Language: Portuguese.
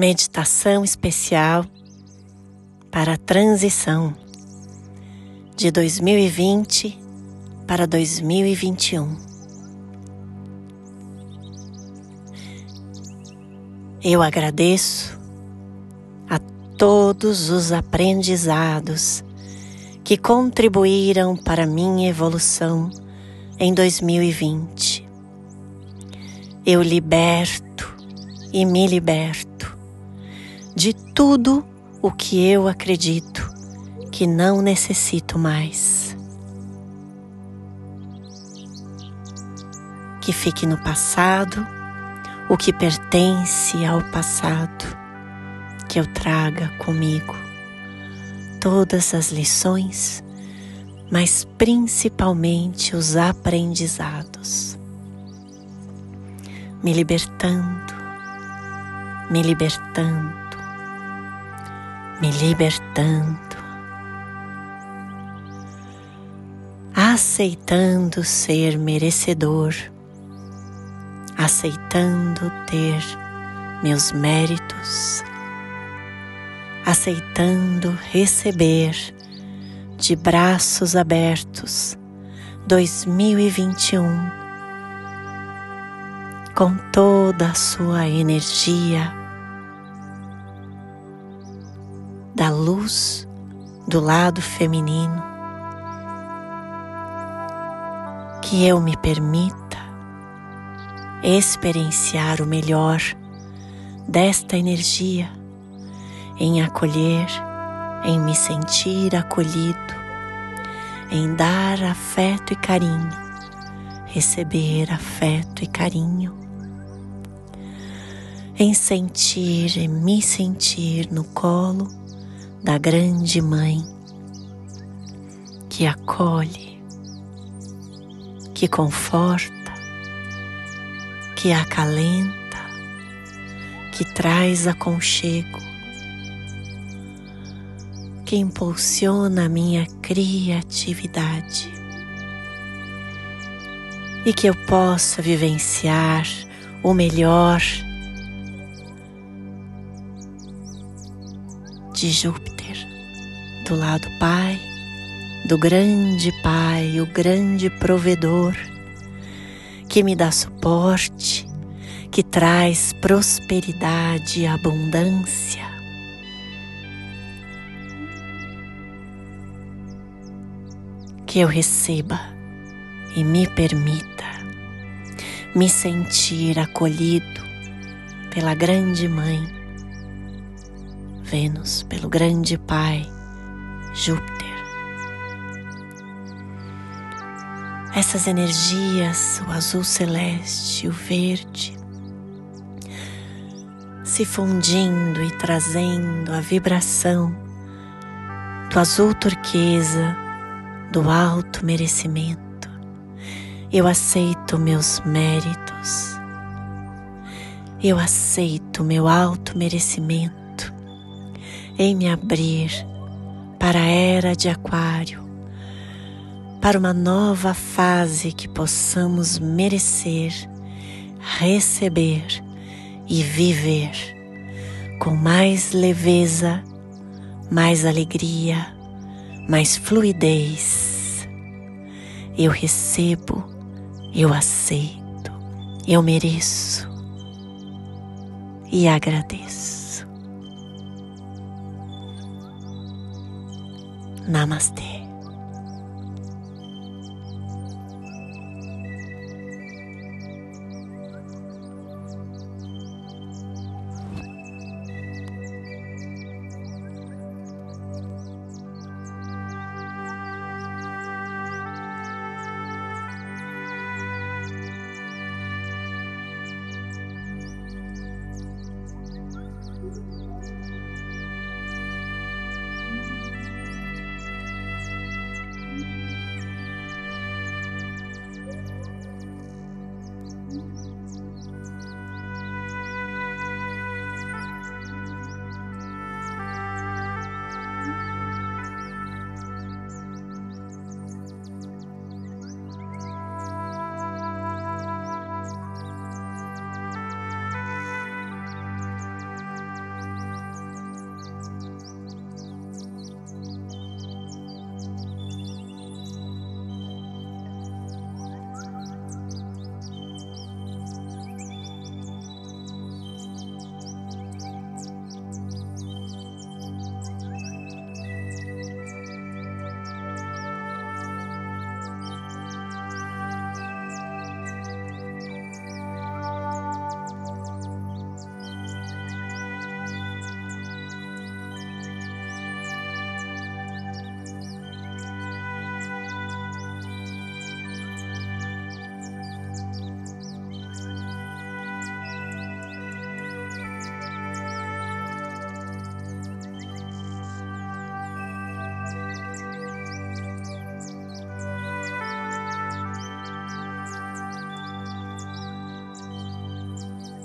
meditação especial para a transição de 2020 para 2021. Eu agradeço a todos os aprendizados que contribuíram para minha evolução em 2020. Eu liberto e me liberto de tudo o que eu acredito que não necessito mais. Que fique no passado o que pertence ao passado, que eu traga comigo todas as lições, mas principalmente os aprendizados, me libertando, me libertando, me libertando, aceitando ser merecedor aceitando ter meus méritos, aceitando receber de braços abertos 2021 com toda a sua energia da luz do lado feminino que eu me permito experienciar o melhor desta energia, em acolher, em me sentir acolhido, em dar afeto e carinho, receber afeto e carinho, em sentir e me sentir no colo da grande mãe que acolhe, que conforta, que acalenta, que traz aconchego, que impulsiona a minha criatividade e que eu possa vivenciar o melhor de Júpiter, lado Pai, do grande Pai, o grande provedor que me dá suporte, que traz prosperidade e abundância. Que eu receba e me permita me sentir acolhido pela grande Mãe, Vênus, pelo grande Pai, Júpiter essas energias, o azul celeste, o verde, se fundindo e trazendo a vibração do azul turquesa, do alto merecimento. Eu aceito meus méritos. Eu aceito meu alto merecimento em me abrir para a era de Aquário para uma nova fase que possamos merecer, receber e viver com mais leveza, mais alegria, mais fluidez. Eu recebo, eu aceito, eu mereço e agradeço. ナマステ。